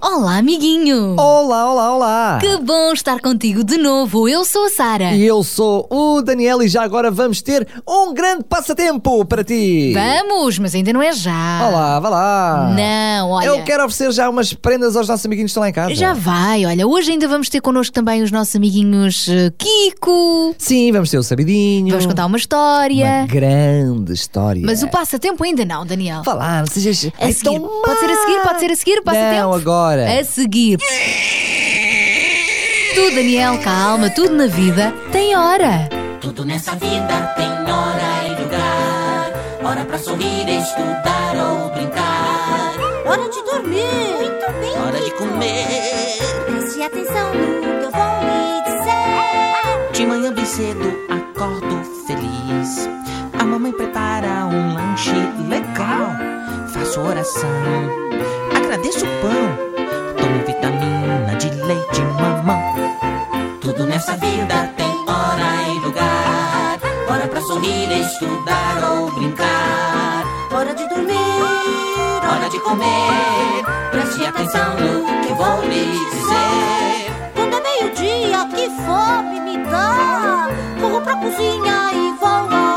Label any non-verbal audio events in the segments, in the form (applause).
Olá, amiguinho! Olá, olá, olá! Que bom estar contigo de novo. Eu sou a Sara. E eu sou o Daniel e já agora vamos ter um grande passatempo para ti. Vamos, mas ainda não é já. Olá, vá lá. Não, olha. Eu quero oferecer já umas prendas aos nossos amiguinhos que estão lá em casa. Já vai, olha, hoje ainda vamos ter connosco também os nossos amiguinhos eh, Kiko. Sim, vamos ter o sabidinho. Vamos contar uma história. Uma grande história. Mas o passatempo ainda não, Daniel. Falar, não sejas. A seguir. Pode ser a seguir? Pode ser a seguir o passatempo? Não, agora. A seguir. Tu, Daniel, calma, tudo na vida tem hora. Tudo nessa vida tem hora e lugar. Hora pra sorrir, estudar ou brincar. Hora de dormir. Muito bem. Hora de comer. Preste atenção no que eu vou lhe dizer. De manhã bem cedo acordo feliz. A mamãe prepara um lanche legal. Faço oração, agradeço o pão. Tudo nessa vida tem hora e lugar. Hora pra sorrir, estudar ou brincar. Hora de dormir. Hora de comer. Preste atenção no que vou lhe dizer. Quando é meio-dia, que fome me dá. Corro pra cozinha e vou almoçar.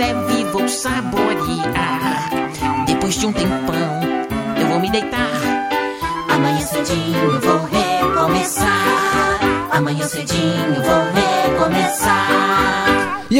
Lanchinho leve vou saborear. Depois de um tempão, eu vou me deitar. Amanhã cedinho vou recomeçar.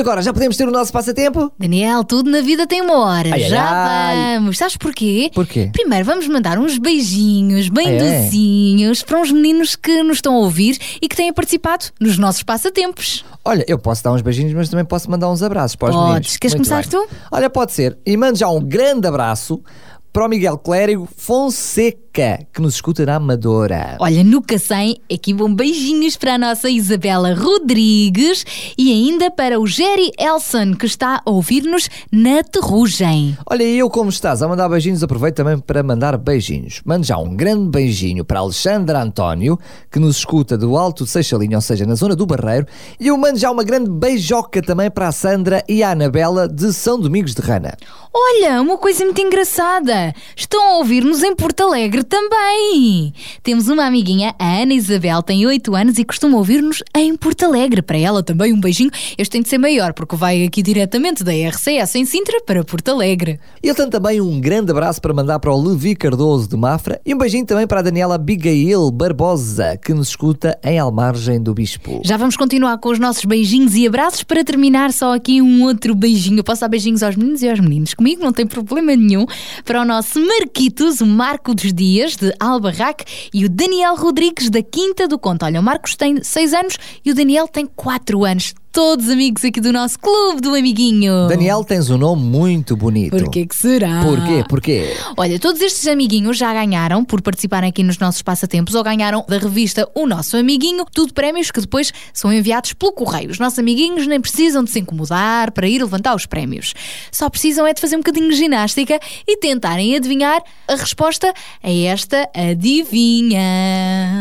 E agora, já podemos ter o nosso passatempo? Daniel, tudo na vida tem uma hora. Ai, ai, Já ai. vamos. Sabes porquê? Porquê? Primeiro vamos mandar uns beijinhos bem Ah, é? docinhos para uns meninos que nos estão a ouvir e que têm participado nos nossos passatempos. Olha, eu posso dar uns beijinhos, mas também posso mandar uns abraços para os Podes. meninos. Queres Muito começar bem. tu? Olha, pode ser. E mando já um grande abraço para o Miguel Clérigo Fonseca, que nos escuta na Amadora. Olha, no Cacém, aqui vão beijinhos para a nossa Isabela Rodrigues e ainda para o Jerry Elson, que está a ouvir-nos na Terrugem. Olha, e eu como estás a mandar beijinhos, aproveito também para mandar beijinhos. Mando já um grande beijinho para Alexandre António, que nos escuta do Alto de Seixalinha, ou seja, na zona do Barreiro. E eu mando já uma grande beijoca também para a Sandra e a Anabela de São Domingos de Rana. Olha, uma coisa muito engraçada. Estão a ouvir-nos em Porto Alegre também. Temos uma amiguinha, a Ana Isabel, tem 8 anos e costuma ouvir-nos em Porto Alegre. Para ela também um beijinho. Este tem de ser maior, porque vai aqui diretamente da RCS em Sintra para Porto Alegre. Ele tem também um grande abraço para mandar para o Levi Cardoso de Mafra e um beijinho também para a Daniela Abigail Barbosa, que nos escuta em Almargem do Bispo. Já vamos continuar com os nossos beijinhos e abraços para terminar só aqui um outro beijinho. Eu posso dar beijinhos aos meninos e aos meninos. Comigo não tem problema nenhum. Para o nosso Marquitos, o Marco dos Dias, de Albarraque, e o Daniel Rodrigues, da Quinta do Conto. Olha, o Marcos tem 6 anos e o Daniel tem 4 anos. Todos amigos aqui do nosso Clube do Amiguinho. Daniel, tens um nome muito bonito. Porquê que será? Porquê? Porquê? Olha, todos estes amiguinhos já ganharam por participarem aqui nos nossos passatempos ou ganharam da revista O Nosso Amiguinho, tudo prémios que depois são enviados pelo correio. Os nossos amiguinhos nem precisam de se incomodar para ir levantar os prémios. Só precisam é de fazer um bocadinho de ginástica e tentarem adivinhar a resposta a esta adivinha.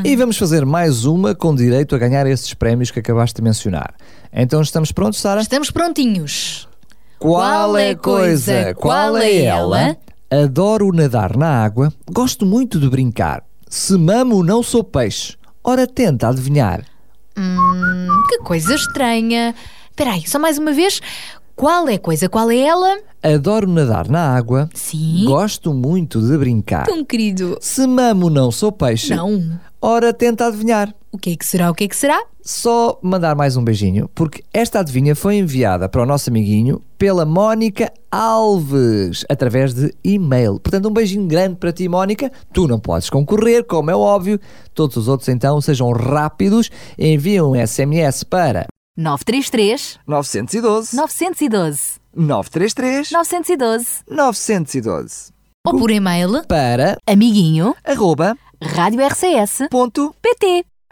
E vamos fazer mais uma com direito a ganhar esses prémios que acabaste de mencionar. Então estamos prontos, Sara? Estamos prontinhos. Qual é a coisa? Qual é ela? Adoro nadar na água, gosto muito de brincar. Se mamo, não sou peixe. Ora, tenta adivinhar. Que coisa estranha. Espera aí, só mais uma vez. Qual é a coisa? Qual é ela? Adoro nadar na água. Sim. Gosto muito de brincar. Tão querido. Se mamo não sou peixe. Não. Ora, tenta adivinhar. O que é que será? O que é que será? Só mandar mais um beijinho, porque esta adivinha foi enviada para o nosso amiguinho pela Mónica Alves, através de e-mail. Portanto, um beijinho grande para ti, Mónica. Tu não podes concorrer, como é óbvio. Todos os outros, então, sejam rápidos. Enviam um SMS para 933 912 912 933 912 912 Ou por e-mail? para Amiguinho arroba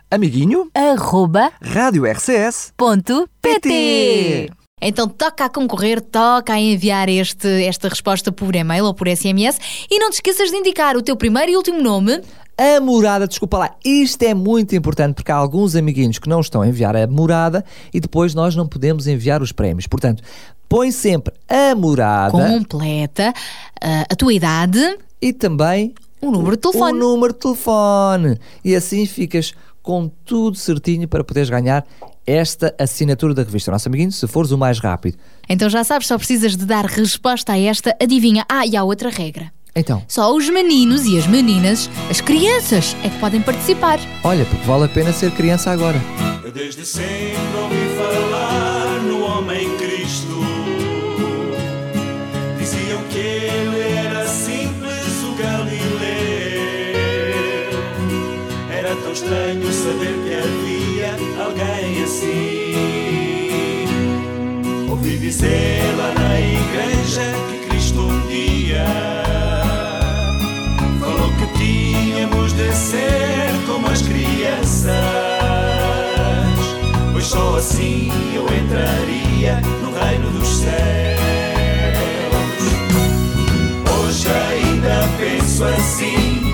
amiguinho Arroba rádio RCS ponto PT Então toca a concorrer, toca a enviar este, esta resposta por e-mail ou por SMS e não te esqueças de indicar o teu primeiro e último nome. A morada, desculpa lá, isto é muito importante porque há alguns amiguinhos que não estão a enviar a morada e depois nós não podemos enviar os prémios. Portanto, põe sempre a morada Completa ah, a tua idade, e também o número de o telefone. número de telefone. E assim ficas com tudo certinho para poderes ganhar esta assinatura da revista Nosso Amiguinho, se fores o mais rápido. Então já sabes, só precisas de dar resposta a esta adivinha. Ah, e há outra regra. Então, Só os meninos e as meninas, as crianças, é que podem participar. olha, porque vale a pena ser criança agora. Eu desde sempre ouvi falar estranho saber que havia alguém assim. Ouvi dizer lá na igreja que Cristo um dia falou que tínhamos de ser como as crianças, pois só assim eu entraria no reino dos céus. Hoje ainda penso assim,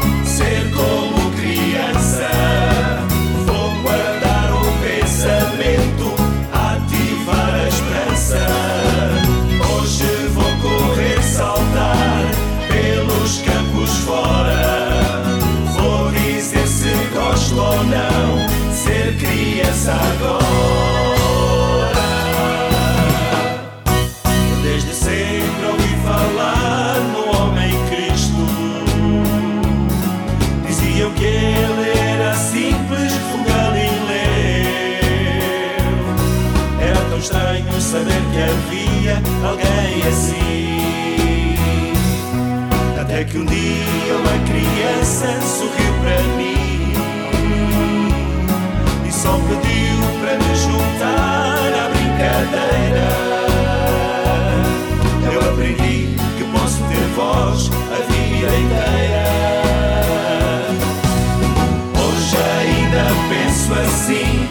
criança agora. Desde sempre ouvi falar no homem Cristo. Diziam que ele era simples, o Galileu. Era tão estranho saber que havia alguém assim. Até que um dia uma criança sorriu só pediu para me juntar à brincadeira. Eu aprendi que posso ter voz a vida inteira. Hoje ainda penso assim,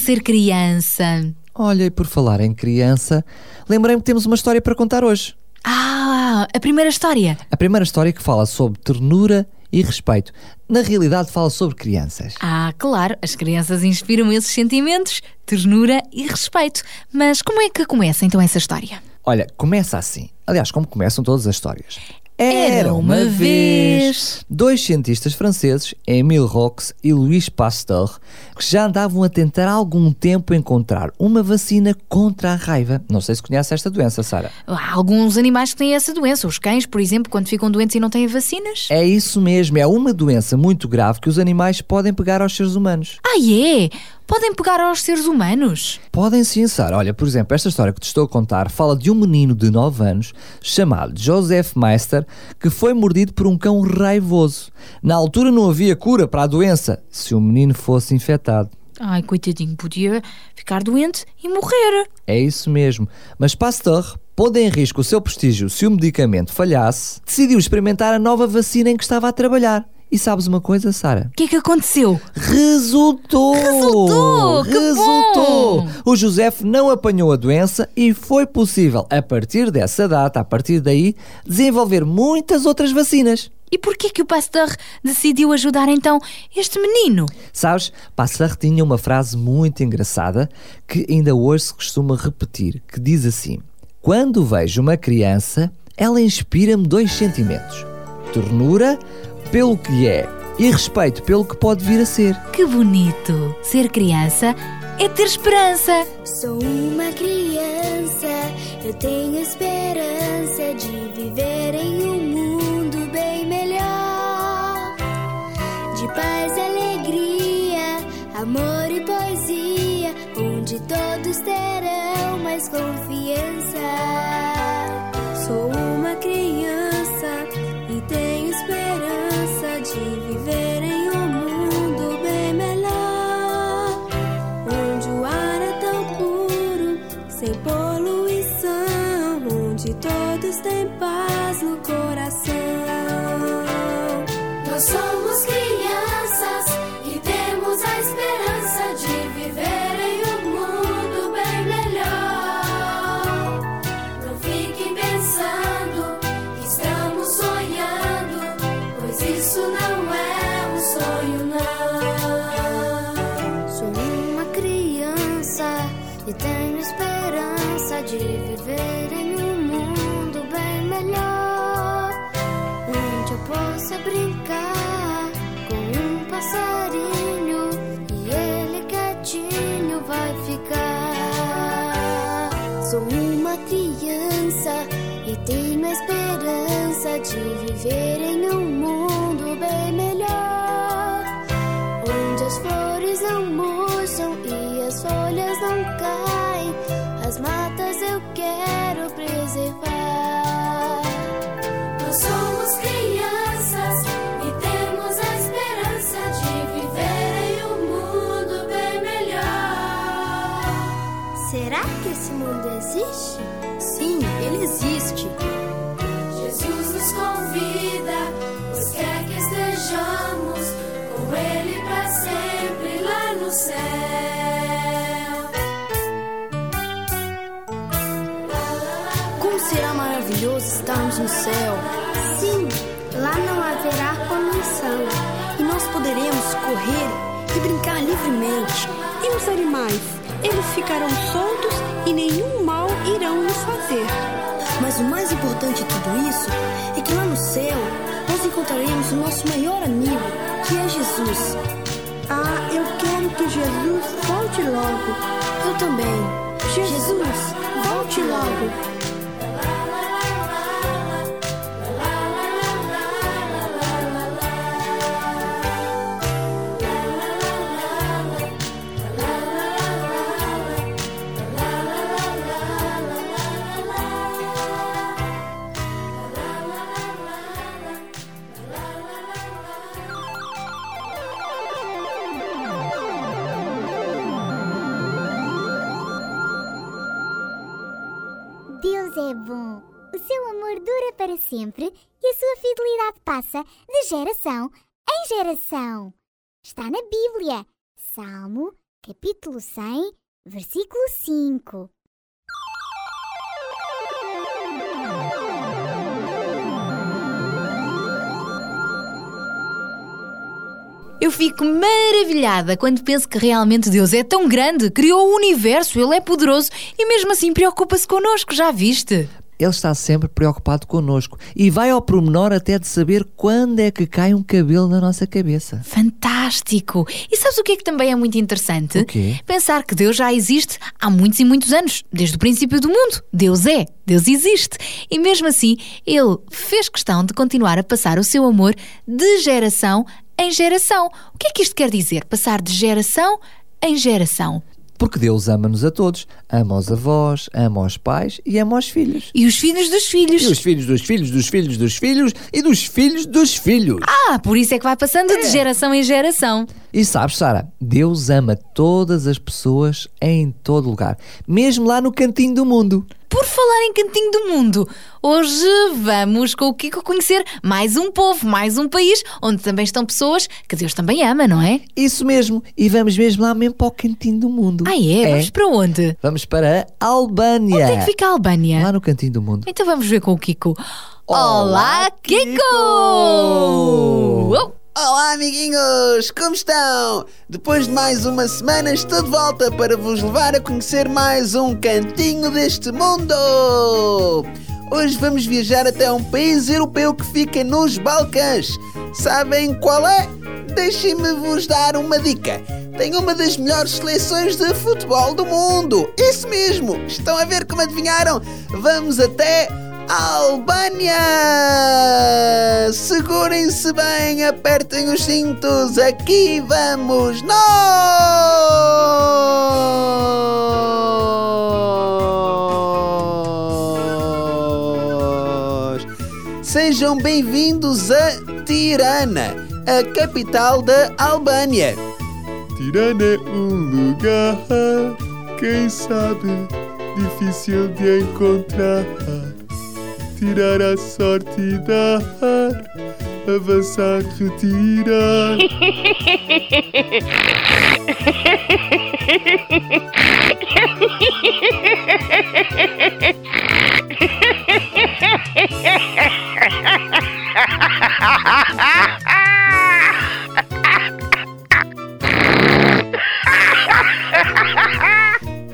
ser criança. Olha, e por falar em criança, lembrei-me que temos uma história para contar hoje. Ah, a primeira história. A primeira história que fala sobre ternura e respeito. Na realidade, fala sobre crianças. Ah, claro, as crianças inspiram esses sentimentos, ternura e respeito. Mas como é que começa então essa história? Olha, começa assim. Aliás, como começam todas as histórias. Era uma vez. Dois cientistas franceses, Émile Rox e Louis Pasteur, que já andavam a tentar há algum tempo encontrar uma vacina contra a raiva. Não sei se conhece esta doença, Sara. Há alguns animais que têm essa doença. Os cães, por exemplo, quando ficam doentes e não têm vacinas. É isso mesmo, é uma doença muito grave que os animais podem pegar aos seres humanos. Ah, é? Podem pegar aos seres humanos? Podem sim, Sara. Olha, por exemplo, esta história que te estou a contar fala de um menino de 9 anos chamado Joseph Meister que foi mordido por um cão raivoso. Na altura não havia cura para a doença se o menino fosse infectado. Ai, coitadinho, podia ficar doente e morrer. É isso mesmo. Mas Pasteur, pondo em risco o seu prestígio se o medicamento falhasse, decidiu experimentar a nova vacina em que estava a trabalhar. E sabes uma coisa, Sara? O que é que aconteceu? Resultou! Resultou! Que Resultou! bom! O José não apanhou a doença e foi possível, a partir dessa data, a partir daí, desenvolver muitas outras vacinas. E porquê que o Pasteur decidiu ajudar então este menino? Sabes, Pasteur tinha uma frase muito engraçada que ainda hoje se costuma repetir, que diz assim: Quando vejo uma criança, ela inspira-me dois sentimentos: ternura pelo que é e respeito pelo que pode vir a ser. Que bonito! Ser criança é ter esperança. Sou uma criança, eu tenho esperança de viver em um mundo bem melhor. De paz e alegria, amor e poesia, onde todos terão mais confiança. Sou uma todos têm paz no coração. Nós somos crianças esperança de viver em um mundo bem melhor. Onde eu possa brincar com um passarinho e ele quietinho vai ficar. Sou uma criança e tenho a esperança de viver correr e brincar livremente. E os animais? Eles ficarão soltos e nenhum mal irão nos fazer. Mas o mais importante de tudo isso é que lá no céu nós encontraremos o nosso maior amigo, que é Jesus. Ah, eu quero que Jesus volte logo. Eu também. Jesus, volte logo. Geração em geração. Está na Bíblia. Salmo, capítulo 100, versículo 5. Eu fico maravilhada quando penso que realmente Deus é tão grande, criou o universo, Ele é poderoso e mesmo assim preocupa-se connosco, já viste? Ele está sempre preocupado connosco e vai ao pormenor até de saber quando é que cai um cabelo na nossa cabeça. Fantástico! E sabes o que é que também é muito interessante? O quê? Pensar que Deus já existe há muitos e muitos anos, desde o princípio do mundo. Deus é, Deus existe. E mesmo assim, Ele fez questão de continuar a passar o seu amor de geração em geração. O que é que isto quer dizer? Passar de geração em geração. Porque Deus ama-nos a todos. Ama os avós, ama os pais e ama os filhos. E os filhos dos filhos. E os filhos dos filhos dos filhos dos filhos e dos filhos dos filhos. Ah, por isso é que vai passando de geração em geração. E sabes, Sara, Deus ama todas as pessoas em todo lugar, mesmo lá no cantinho do mundo. Por falar em cantinho do mundo, hoje vamos com o Kiko conhecer mais um povo, mais um país, onde também estão pessoas que Deus também ama, não é? Isso mesmo, e vamos mesmo lá mesmo para o cantinho do mundo. Ah, é? Vamos para onde? Vamos para a Albânia. Onde é que fica a Albânia? Lá no cantinho do mundo. Então vamos ver com o Kiko. Olá, Kiko! Uou! Olá, amiguinhos! Como estão? Depois de mais uma semana, estou de volta para vos levar a conhecer mais um cantinho deste mundo! Hoje vamos viajar até um país europeu que fica nos Balcãs. Sabem qual é? Deixem-me vos dar uma dica. Tem uma das melhores seleções de futebol do mundo. Isso mesmo! Estão a ver como adivinharam? Vamos até Albânia! Segurem-se bem, apertem os cintos, aqui vamos nós! Sejam bem-vindos a Tirana, a capital da Albânia. Tirana é um lugar, quem sabe, difícil de encontrar tirar a sorte e dar, avançar, retirar.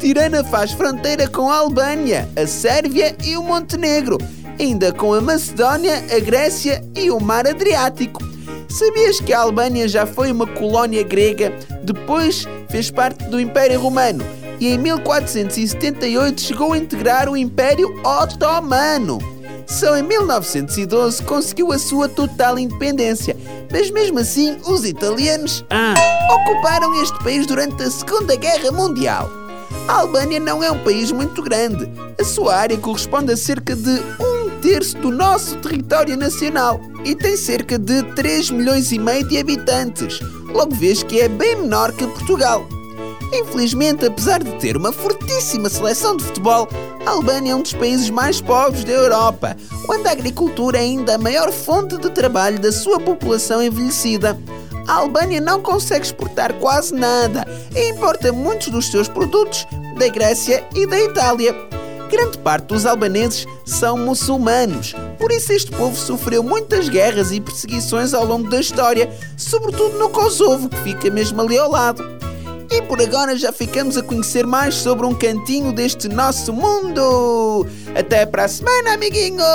Tirana faz fronteira com a Albânia, a Sérvia e o Montenegro, ainda com a Macedónia, a Grécia e o Mar Adriático. Sabias que a Albânia já foi uma colónia grega, depois fez parte do Império Romano e em 1478 chegou a integrar o Império Otomano? Só em 1912 conseguiu a sua total independência, mas mesmo assim os italianos ah, ocuparam este país durante a Segunda Guerra Mundial. A Albânia não é um país muito grande. A sua área corresponde a cerca de terço do nosso território nacional e tem cerca de 3 milhões e meio de habitantes. Logo vês que é bem menor que Portugal. Infelizmente, apesar de ter uma fortíssima seleção de futebol, a Albânia é um dos países mais pobres da Europa, onde a agricultura é ainda a maior fonte de trabalho da sua população envelhecida. A Albânia não consegue exportar quase nada e importa muitos dos seus produtos da Grécia e da Itália. Grande parte dos albaneses são muçulmanos, por isso este povo sofreu muitas guerras e perseguições ao longo da história, sobretudo no Kosovo, que fica mesmo ali ao lado. E por agora já ficamos a conhecer mais sobre um cantinho deste nosso mundo. Até para a semana, amiguinhos!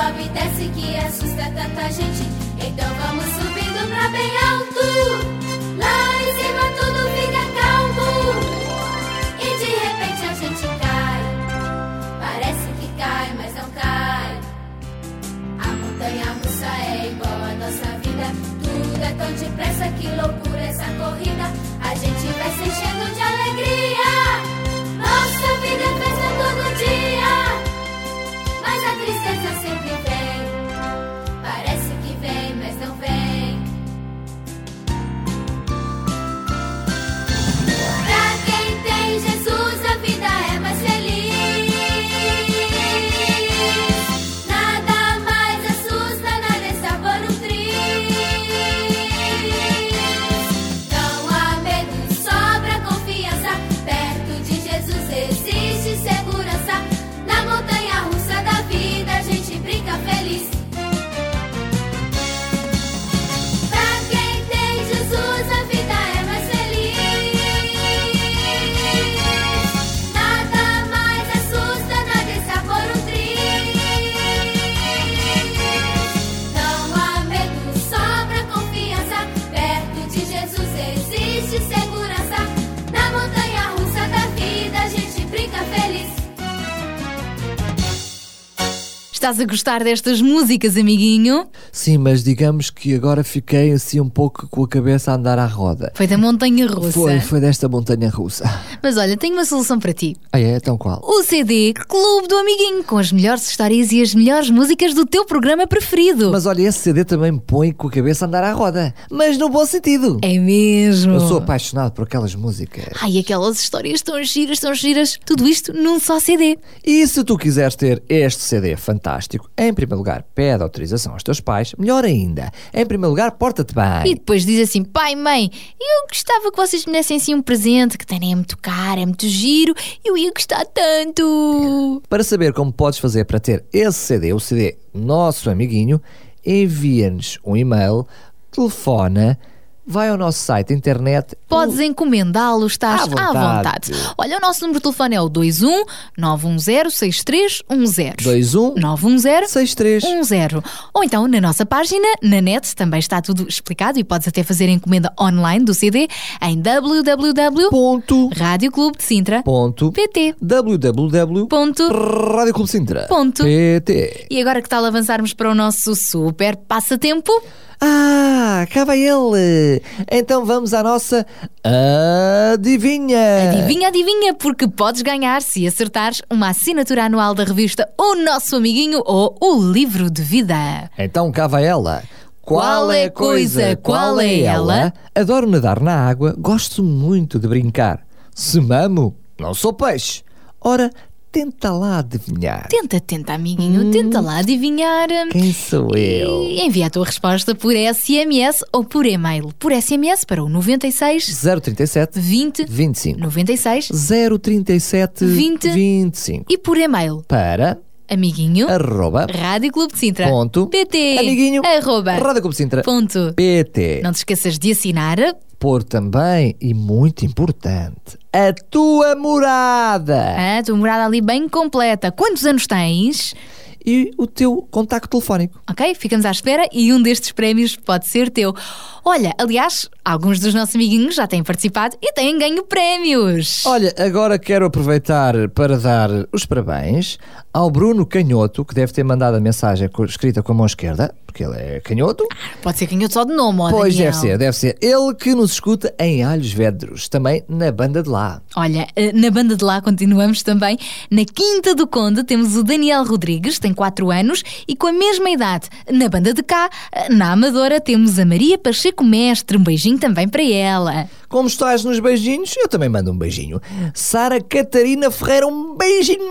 Sobe e desce que assusta tanta gente. Então vamos subindo pra bem alto. Lá em cima tudo fica calmo. E de repente a gente cai. Parece que cai, mas não cai. A montanha russa é igual a nossa vida. Tudo é tão depressa, que loucura essa corrida. A gente vai se enchendo de alegria. Nossa vida é festa todo dia. Tristeza sempre vem. Estás a gostar destas músicas, amiguinho? Sim, mas digamos que agora fiquei assim um pouco com a cabeça a andar à roda. Foi da montanha russa. Foi, foi desta montanha russa. Mas olha, tenho uma solução para ti. Ah, é? Então qual? O CD Clube do Amiguinho, com as melhores histórias e as melhores músicas do teu programa preferido. Mas olha, esse CD também me põe com a cabeça a andar à roda. Mas no bom sentido. É mesmo. Eu sou apaixonado por aquelas músicas. Ai, aquelas histórias tão giras, tão giras. Tudo isto num só CD. E se tu quiseres ter este CD fantástico, em primeiro lugar, pede autorização aos teus pais. Melhor ainda, em primeiro lugar, porta-te bem. E depois diz assim: pai, mãe, eu gostava que vocês me dessem assim um presente que tem é muito caro, é muito giro, eu ia gostar tanto. Para saber como podes fazer para ter esse CD, o CD Nosso Amiguinho, envia-nos um e-mail, telefona, vai ao nosso site internet. Podes encomendá-lo, estás À à vontade. vontade. Olha, o nosso número de telefone é o 21 910 6310. 21 910 6310. Ou então na nossa página, na net, também está tudo explicado e podes até fazer a encomenda online do CD em www.radioclubedesintra.pt www.radioclubesintra.pt E agora que tal avançarmos para o nosso super passatempo? Ah, cá vai ele! Então vamos à nossa adivinha! Adivinha, adivinha, porque podes ganhar se acertares uma assinatura anual da revista O Nosso Amiguinho ou o Livro de Vida. Então cá vai ela. Qual é a coisa, qual é ela? Adoro nadar na água, gosto muito de brincar. Se mamo, não sou peixe. Ora, tenta lá adivinhar. Tenta, tenta, amiguinho, tenta lá adivinhar. Quem sou eu? E envia a tua resposta por SMS ou por e-mail. Por SMS para o 96 037 20 25 96 037 20 25 e por e-mail para amiguinho arroba Rádio Clube de Sintra Ponto. PT Amiguinho. arroba Rádio Clube de Sintra. ponto. PT. Não te esqueças de assinar Pôr também, e muito importante, a tua morada a tua morada ali bem completa. Quantos anos tens? e o teu contacto telefónico. Ok? Ficamos à espera e um destes prémios pode ser teu. Olha, aliás, alguns dos nossos amiguinhos já têm participado e têm ganho prémios. Olha, agora quero aproveitar para dar os parabéns ao Bruno Canhoto, que deve ter mandado a mensagem escrita com a mão esquerda, porque ele é canhoto. Pode ser canhoto só de nome, ó, Pois Daniel. deve ser, deve ser. Ele que nos escuta em Alhos Vedros, também na banda de lá. Olha, eh, na banda de lá continuamos também. Na Quinta do Conde temos o Daniel Rodrigues, tem 4 anos, e com a mesma idade. Na banda de cá, eh, na Amadora, temos a Maria Pacheco Mestre. Um beijinho também para ela. Como estás nos beijinhos, eu também mando um beijinho. Sara Catarina Ferreira, um beijinho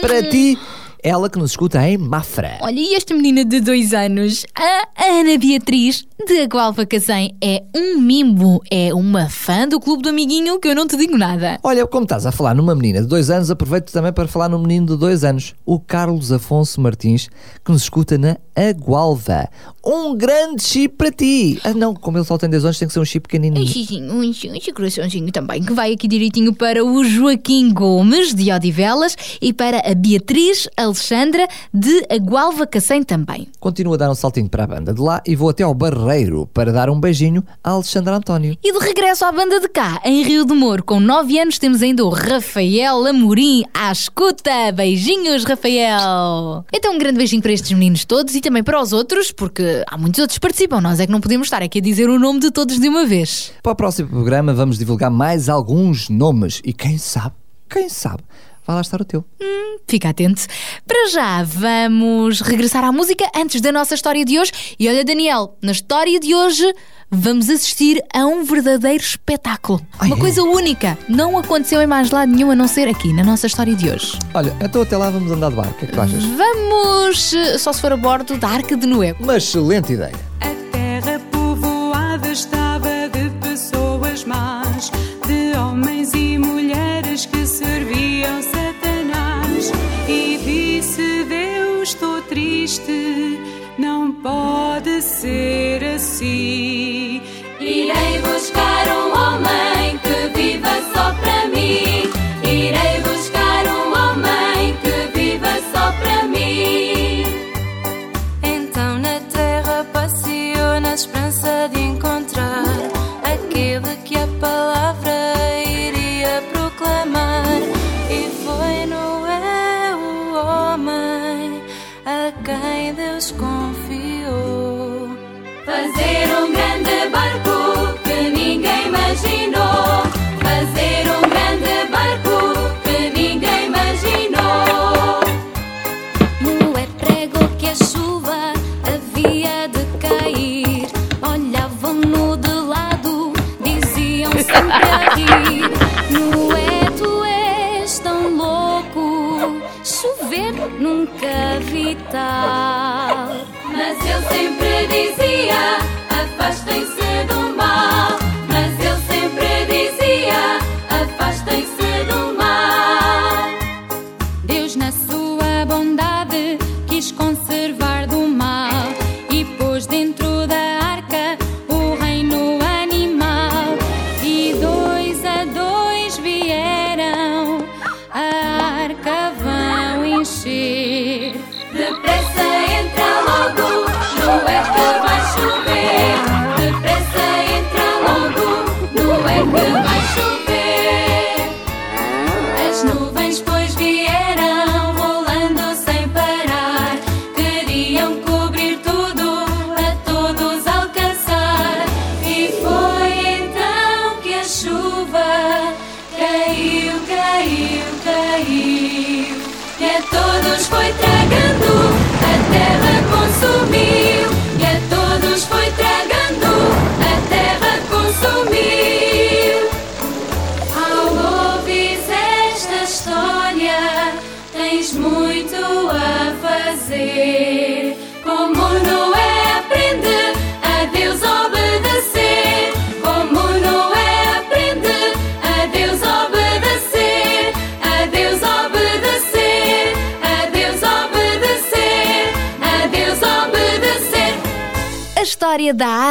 para ti. Ela que nos escuta em Mafra. Olha, e esta menina de dois anos, a Ana Beatriz, de Agualva Cacém, é um mimo, é uma fã do Clube do Amiguinho que eu não te digo nada. Olha, como estás a falar numa menina de dois anos, aproveito também para falar num menino de dois anos, o Carlos Afonso Martins, que nos escuta na Agualva. Um grande chip para ti. Ah, não, como ele só tem 10 anos, tem que ser um chip pequenininho. Um, um, um coraçãozinho também, que vai aqui direitinho para o Joaquim Gomes, de Odivelas, e para a Beatriz Alexandra, de Agualva Cacém também. Continuo a dar um saltinho para a banda de lá e vou até ao Barreiro para dar um beijinho a Alexandre António. E de regresso à banda de cá, em Rio de Moro, com 9 anos, temos ainda o Rafael Amorim à escuta. Beijinhos, Rafael! Então, um grande beijinho para estes meninos todos e também para os outros, porque há muitos outros que participam. Nós é que não podemos estar aqui a dizer o nome de todos de uma vez. Para o próximo programa vamos divulgar mais alguns nomes e quem sabe, quem sabe, vai lá estar o teu. Fica atento. Para já, vamos regressar à música antes da nossa história de hoje. E olha, Daniel, na história de hoje vamos assistir a um verdadeiro espetáculo. Uma coisa única. Não aconteceu em mais lado nenhum a não ser aqui, na nossa história de hoje. Olha, então até lá vamos andar de barco. O que é que tu achas? Vamos, eh, só se for a bordo da Arca de Noé. Uma excelente ideia. Ser assim.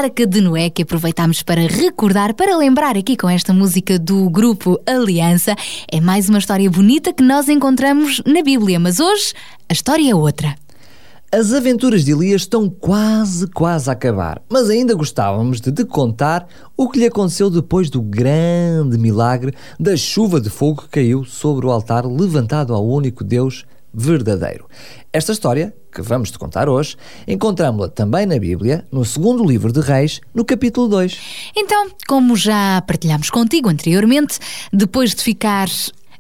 Arca de Noé que aproveitámos para recordar, para lembrar aqui com esta música do grupo Aliança, é mais uma história bonita que nós encontramos na Bíblia, mas hoje a história é outra. As aventuras de Elias estão quase, quase a acabar, mas ainda gostávamos de te contar o que lhe aconteceu depois do grande milagre da chuva de fogo que caiu sobre o altar levantado ao único Deus verdadeiro. Esta história, que vamos te contar hoje, encontramos-la também na Bíblia, no segundo livro de Reis, no capítulo 2. Então, como já partilhámos contigo anteriormente, depois de ficar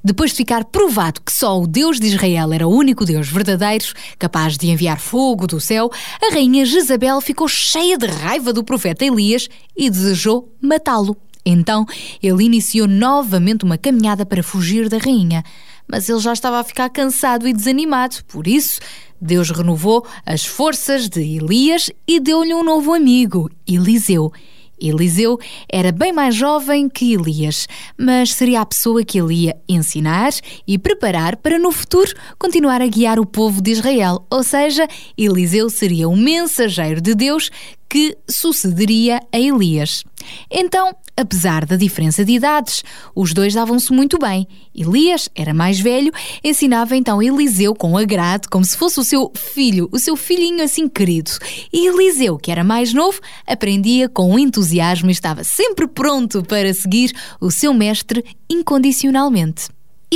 depois de ficar provado que só o Deus de Israel era o único Deus verdadeiro, capaz de enviar fogo do céu, a rainha Jezabel ficou cheia de raiva do profeta Elias e desejou matá-lo. Então, ele iniciou novamente uma caminhada para fugir da rainha. Mas ele já estava a ficar cansado e desanimado, por isso, Deus renovou as forças de Elias e deu-lhe um novo amigo, Eliseu. Eliseu era bem mais jovem que Elias, mas seria a pessoa que ele ia ensinar e preparar para no futuro continuar a guiar o povo de Israel. Ou seja, Eliseu seria o mensageiro de Deus que sucederia a Elias. Então, apesar da diferença de idades, os dois davam-se muito bem. Elias era mais velho, ensinava então Eliseu com agrado, como se fosse o seu filho, o seu filhinho assim querido. E Eliseu, que era mais novo, aprendia com entusiasmo e estava sempre pronto para seguir o seu mestre incondicionalmente.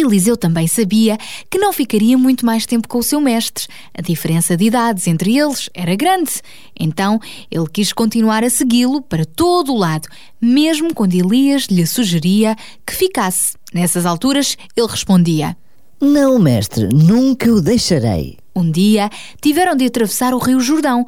Eliseu também sabia que não ficaria muito mais tempo com o seu mestre. A diferença de idades entre eles era grande. Então ele quis continuar a segui-lo para todo o lado, mesmo quando Elias lhe sugeria que ficasse. Nessas alturas, ele respondia: Não, mestre, nunca o deixarei. Um dia tiveram de atravessar o rio Jordão,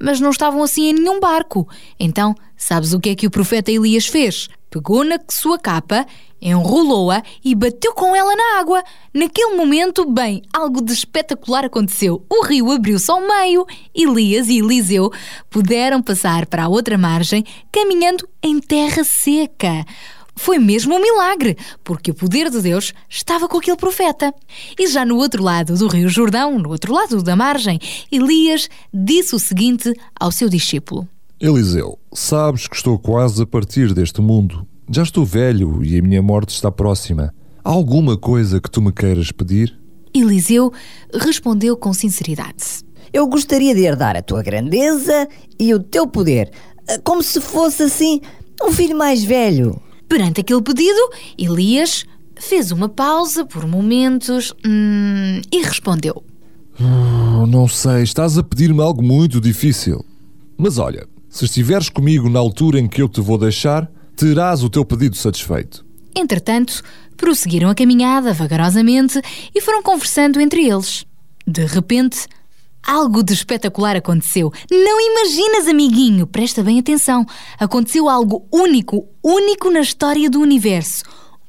mas não estavam assim em nenhum barco. Então, sabes o que é que o profeta Elias fez? Pegou na sua capa, enrolou-a e bateu com ela na água. Naquele momento, bem, algo de espetacular aconteceu. O rio abriu-se ao meio. Elias e Eliseu puderam passar para a outra margem, caminhando em terra seca. Foi mesmo um milagre, porque o poder de Deus estava com aquele profeta. E já no outro lado do Rio Jordão, no outro lado da margem, Elias disse o seguinte ao seu discípulo: Eliseu, sabes que estou quase a partir deste mundo. Já estou velho e a minha morte está próxima. Há alguma coisa que tu me queiras pedir? Eliseu respondeu com sinceridade: Eu gostaria de herdar a tua grandeza e o teu poder, como se fosse assim um filho mais velho. Perante aquele pedido, Elias fez uma pausa por momentos hum, e respondeu: Oh, não sei, estás a pedir-me algo muito difícil. Mas olha, Se estiveres comigo na altura em que eu te vou deixar, terás o teu pedido satisfeito. Entretanto, prosseguiram a caminhada vagarosamente e foram conversando entre eles. De repente, algo de espetacular aconteceu. Não imaginas, amiguinho, presta bem atenção. Aconteceu algo único, único na história do universo.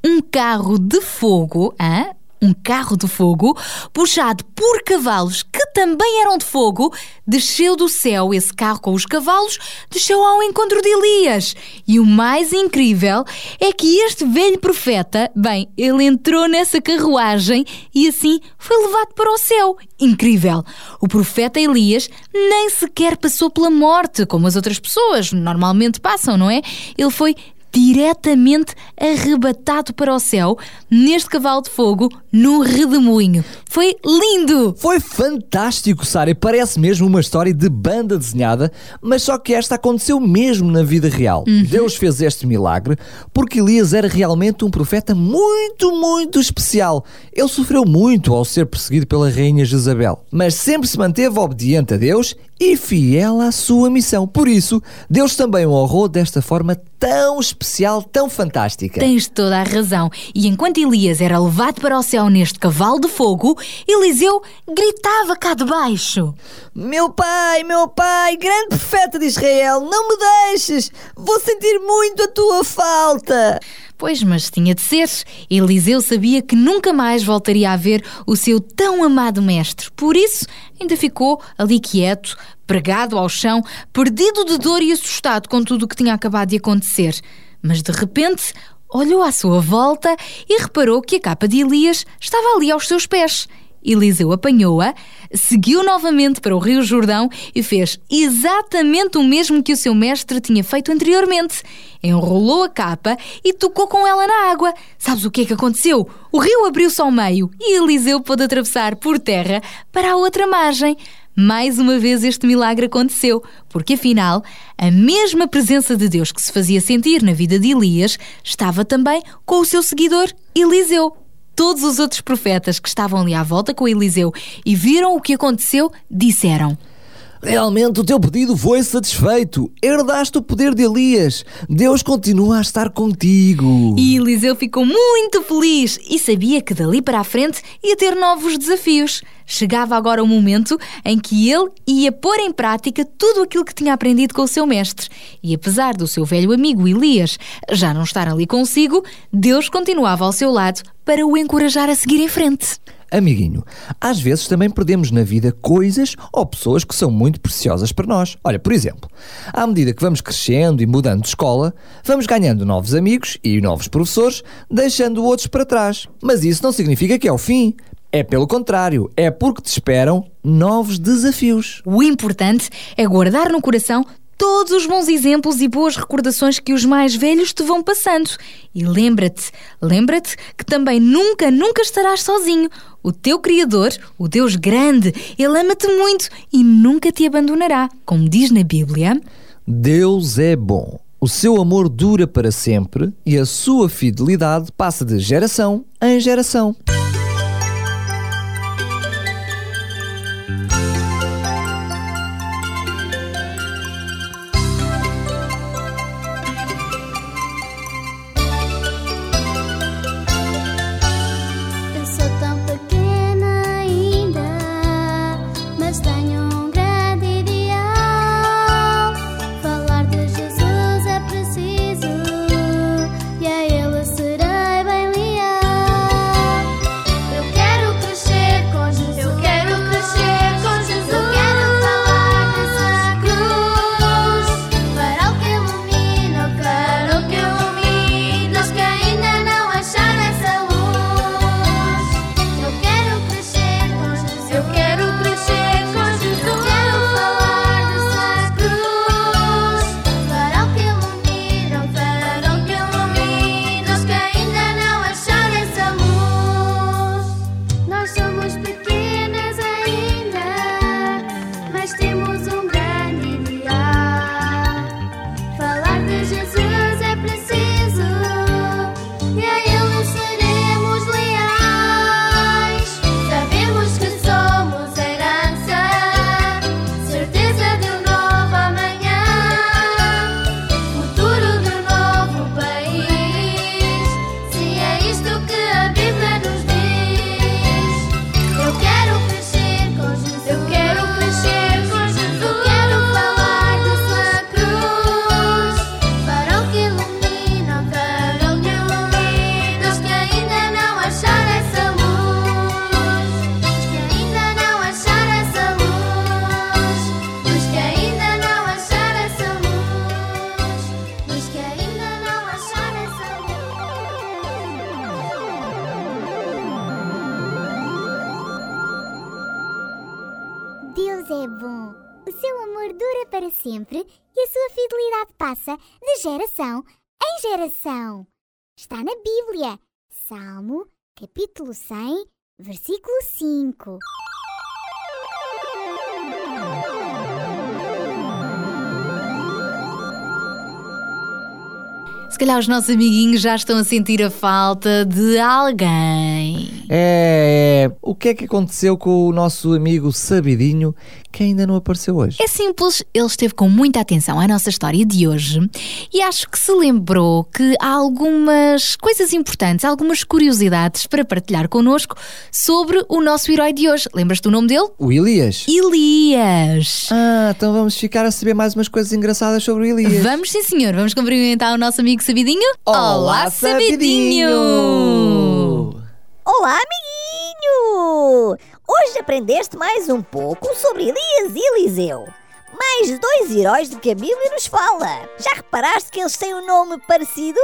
Um carro de fogo, hã? Um carro de fogo, puxado por cavalos que também eram de fogo, desceu do céu. Esse carro com os cavalos desceu ao encontro de Elias. E o mais incrível é que este velho profeta, bem, ele entrou nessa carruagem e assim foi levado para o céu. Incrível! O profeta Elias nem sequer passou pela morte, como as outras pessoas normalmente passam, não é? Ele foi diretamente arrebatado para o céu neste cavalo de fogo no redemoinho. Foi lindo! Foi fantástico, Sara. Parece mesmo uma história de banda desenhada, mas só que esta aconteceu mesmo na vida real. Uhum. Deus fez este milagre porque Elias era realmente um profeta muito, muito especial. Ele sofreu muito ao ser perseguido pela rainha Jezabel, mas sempre se manteve obediente a Deus e fiel à sua missão. Por isso, Deus também o honrou desta forma tão especial, tão fantástica. Tens toda a razão. E enquanto Elias era levado para o céu neste cavalo de fogo, Eliseu gritava cá de baixo. Meu pai, meu pai, grande profeta de Israel, não me deixes! Vou sentir muito a tua falta! Pois, mas tinha de ser. Eliseu sabia que nunca mais voltaria a ver o seu tão amado mestre. Por isso, ainda ficou ali quieto, pregado ao chão, perdido de dor e assustado com tudo o que tinha acabado de acontecer. Mas de repente, olhou à sua volta e reparou que a capa de Elias estava ali aos seus pés. Eliseu apanhou-a, seguiu novamente para o Rio Jordão e fez exatamente o mesmo que o seu mestre tinha feito anteriormente. Enrolou a capa e tocou com ela na água. Sabes o que é que aconteceu? O rio abriu-se ao meio e Eliseu pôde atravessar por terra para a outra margem. Mais uma vez este milagre aconteceu, porque afinal, a mesma presença de Deus que se fazia sentir na vida de Elias estava também com o seu seguidor Eliseu. Todos os outros profetas que estavam ali à volta com Eliseu e viram o que aconteceu, disseram: Realmente o teu pedido foi satisfeito. Herdaste o poder de Elias. Deus continua a estar contigo. E Eliseu ficou muito feliz e sabia que dali para a frente ia ter novos desafios. Chegava agora o momento em que ele ia pôr em prática tudo aquilo que tinha aprendido com o seu mestre. E apesar do seu velho amigo Elias já não estar ali consigo, Deus continuava ao seu lado para o encorajar a seguir em frente. Amiguinho, às vezes também perdemos na vida coisas ou pessoas que são muito preciosas para nós. Olha, por exemplo, à medida que vamos crescendo e mudando de escola, vamos ganhando novos amigos e novos professores, deixando outros para trás. Mas isso não significa que é o fim. É pelo contrário, é porque te esperam novos desafios. O importante é guardar no coração todos os bons exemplos e boas recordações que os mais velhos te vão passando. E lembra-te, lembra-te que também nunca, nunca estarás sozinho. O teu Criador, o Deus grande, Ele ama-te muito e nunca te abandonará. Como diz na Bíblia, Deus é bom. O seu amor dura para sempre e a sua fidelidade passa de geração em geração. Geração em geração. Está na Bíblia. Salmo, capítulo 100, versículo 5. Se calhar os nossos amiguinhos já estão a sentir a falta de alguém. É, é. O que é que aconteceu com o nosso amigo Sabidinho que ainda não apareceu hoje? É simples, ele esteve com muita atenção à nossa história de hoje e acho que se lembrou que há algumas coisas importantes, algumas curiosidades para partilhar connosco sobre o nosso herói de hoje. Lembras-te do nome dele? O Elias. Elias. Ah, então vamos ficar a saber mais umas coisas engraçadas sobre o Elias. Vamos sim, senhor. Vamos cumprimentar o nosso amigo Sabidinho. Olá, Sabidinho! Olá, amiguinho! Hoje aprendeste mais um pouco sobre Elias e Eliseu. Mais dois heróis de que a Bíblia nos fala. Já reparaste que eles têm um nome parecido?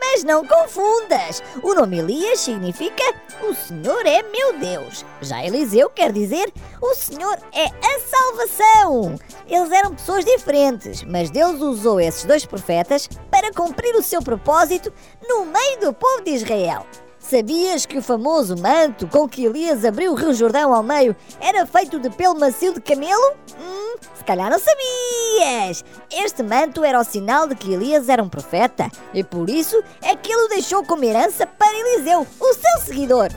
Mas não confundas! O nome Elias significa O Senhor é meu Deus. Já Eliseu quer dizer O Senhor é a salvação. Eles eram pessoas diferentes, mas Deus usou esses dois profetas para cumprir o seu propósito no meio do povo de Israel. Sabias que o famoso manto com que Elias abriu o Rio Jordão ao meio era feito de pelo macio de camelo? Hum, se calhar não sabias! Este manto era o sinal de que Elias era um profeta e por isso é que ele o deixou como herança para Eliseu, o seu seguidor.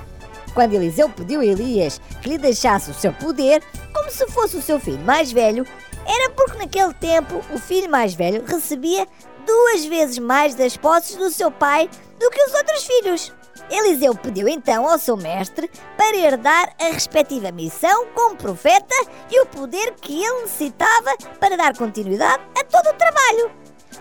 Quando Eliseu pediu a Elias que lhe deixasse o seu poder, como se fosse o seu filho mais velho, era porque naquele tempo o filho mais velho recebia duas vezes mais das posses do seu pai do que os outros filhos. Eliseu pediu então ao seu mestre para herdar a respectiva missão como profeta e o poder que ele necessitava para dar continuidade a todo o trabalho.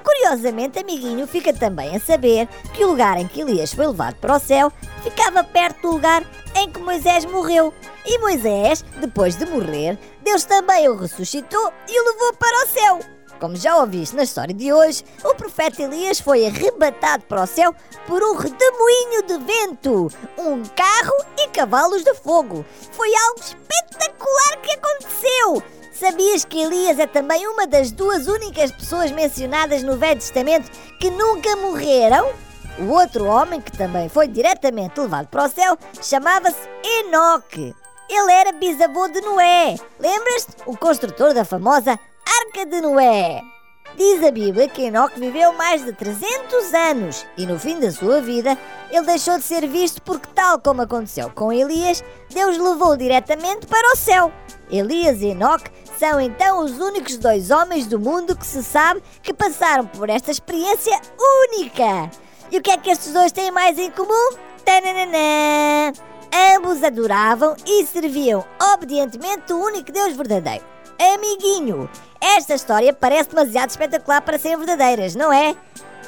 Curiosamente, amiguinho fica também a saber que o lugar em que Elias foi levado para o céu ficava perto do lugar em que Moisés morreu. E Moisés, depois de morrer, Deus também o ressuscitou e o levou para o céu. Como já ouviste na história de hoje, o profeta Elias foi arrebatado para o céu por um redemoinho de vento, um carro e cavalos de fogo. Foi algo espetacular que aconteceu! Sabias que Elias é também uma das duas únicas pessoas mencionadas no Velho Testamento que nunca morreram? O outro homem, que também foi diretamente levado para o céu, chamava-se Enoque. Ele era bisavô de Noé. Lembras-te? O construtor da famosa Arca de Noé. Diz a Bíblia que Enoque viveu mais de 300 anos e no fim da sua vida ele deixou de ser visto porque, tal como aconteceu com Elias, Deus levou diretamente para o céu. Elias e Enoque são então os únicos dois homens do mundo que se sabe que passaram por esta experiência única. E o que é que estes dois têm mais em comum? Tananana! Ambos adoravam e serviam obedientemente o único Deus verdadeiro. Amiguinho, esta história parece demasiado espetacular para serem verdadeiras, não é?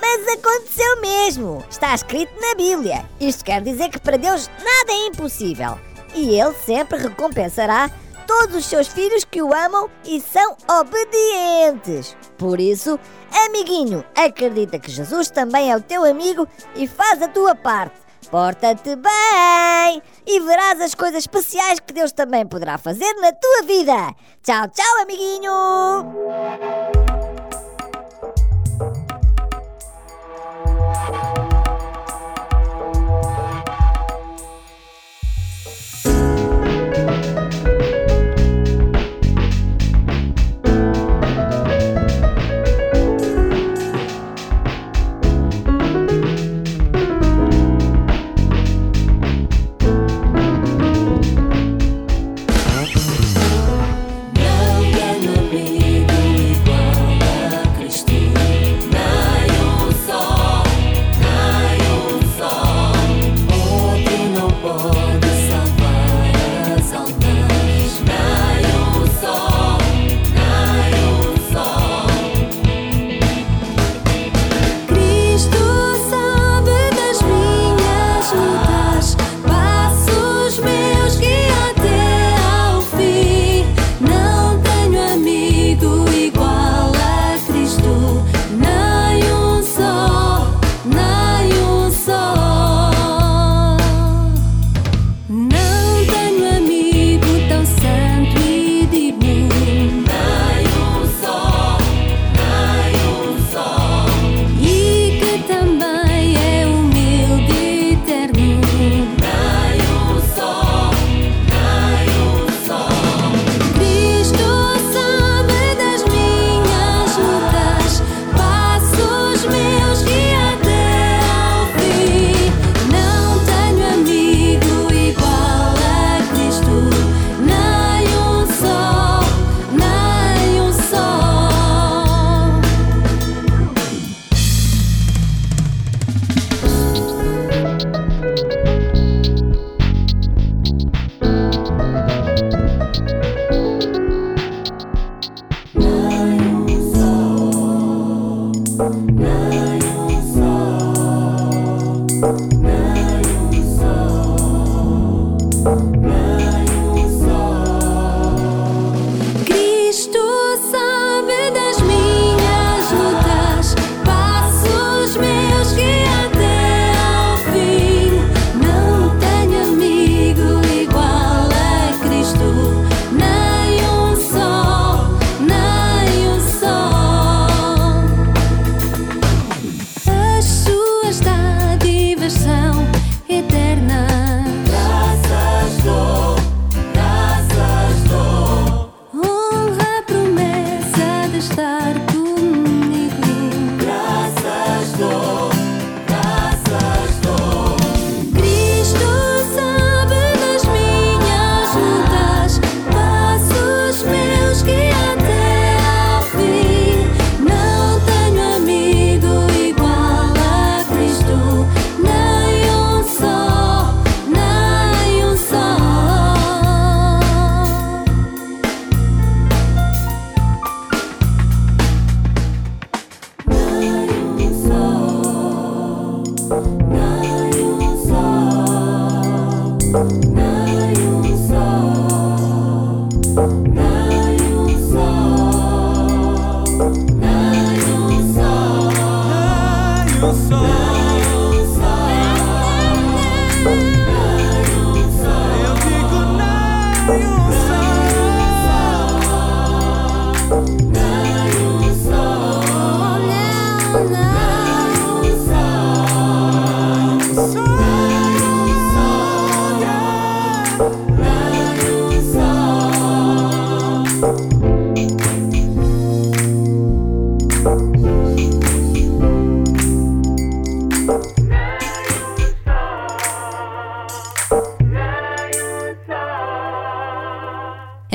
Mas aconteceu mesmo! Está escrito na Bíblia. Isto quer dizer que para Deus nada é impossível. E Ele sempre recompensará todos os seus filhos que o amam e são obedientes. Por isso, amiguinho, acredita que Jesus também é o teu amigo e faz a tua parte. Porta-te bem e verás as coisas especiais que Deus também poderá fazer na tua vida. Tchau, tchau, amiguinho!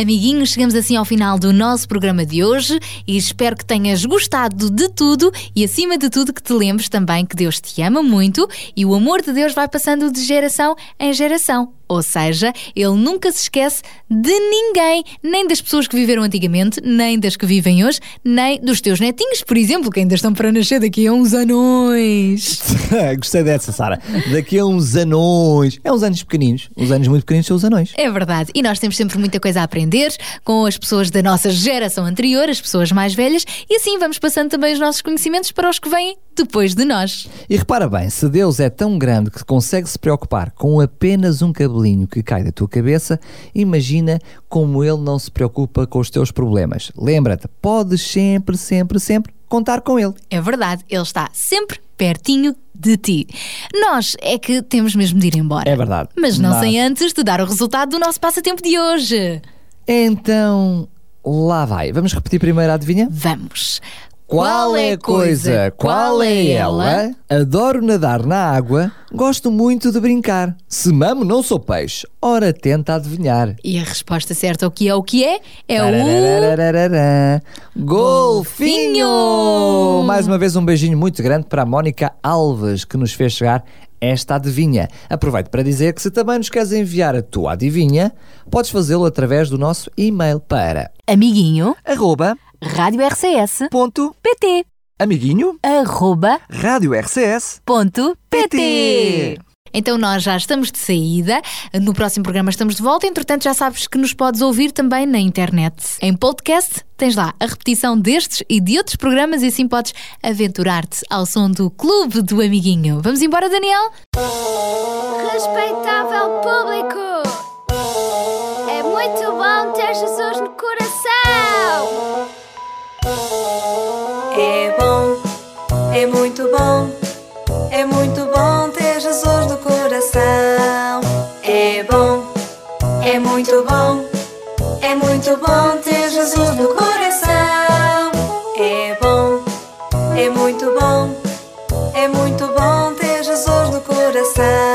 Amiguinhos, chegamos assim ao final do nosso programa de hoje e espero que tenhas gostado de tudo e, acima de tudo, que te lembres também que Deus te ama muito e o amor de Deus vai passando de geração em geração. Ou seja, ele nunca se esquece de ninguém, nem das pessoas que viveram antigamente, nem das que vivem hoje, nem dos teus netinhos, por exemplo, que ainda estão para nascer daqui a uns anões. (laughs) Gostei dessa, Sara. Daqui a uns anões. É uns anos pequeninos. Uns anos muito pequeninos são os anões. É verdade. E nós temos sempre muita coisa a aprender com as pessoas da nossa geração anterior, as pessoas mais velhas, e assim vamos passando também os nossos conhecimentos para os que vêm depois de nós. E repara bem, se Deus é tão grande que consegue se preocupar com apenas um cabelinho que cai da tua cabeça, imagina como Ele não se preocupa com os teus problemas. Lembra-te, podes sempre, sempre, sempre contar com Ele. É verdade, Ele está sempre pertinho de ti. Nós é que temos mesmo de ir embora. É verdade. Mas não sem antes te dar o resultado do nosso passatempo de hoje. Então, lá vai. Vamos repetir primeiro a adivinha? Vamos. Qual é a coisa? Qual é ela? Adoro nadar na água, gosto muito de brincar. Se mamo, não sou peixe. Ora, tenta adivinhar. E a resposta certa, o que é o que é? É o. Golfinho! Mais uma vez um beijinho muito grande para a Mónica Alves, que nos fez chegar esta adivinha. Aproveito para dizer que se também nos queres enviar a tua adivinha, podes fazê-lo através do nosso e-mail para amiguinho arroba rádio RCS ponto pt amiguinho arroba rádio RCS ponto pt então nós já estamos de saída. No próximo programa estamos de volta. Entretanto, já sabes que nos podes ouvir também na internet. Em podcast, tens lá a repetição destes e de outros programas e assim podes aventurar-te ao som do Clube do Amiguinho. Vamos embora, Daniel? Respeitável público, é muito bom ter Jesus no coração. É bom, é muito bom, é muito bom ter Jesus no coração. É bom, é muito bom, é muito bom ter Jesus no coração. É bom, é muito bom, é muito bom ter Jesus no coração.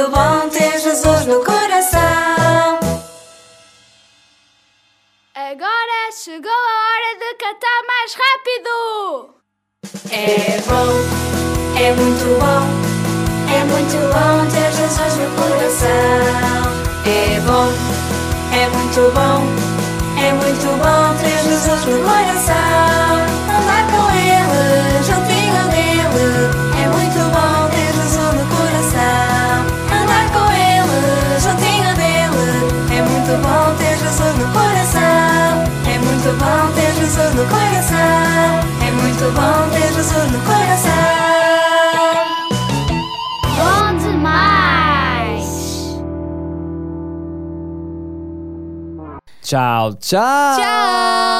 Muito bom ter Jesus no coração. Agora chegou a hora de cantar mais rápido. É bom, é muito bom, é muito bom ter Jesus no coração. É bom, é muito bom, é muito bom ter Jesus no coração. Muito bom ter Jesus no coração. É muito bom ter Jesus no coração. É muito bom ter Jesus no coração. Bom demais! Tchau, tchau! Tchau!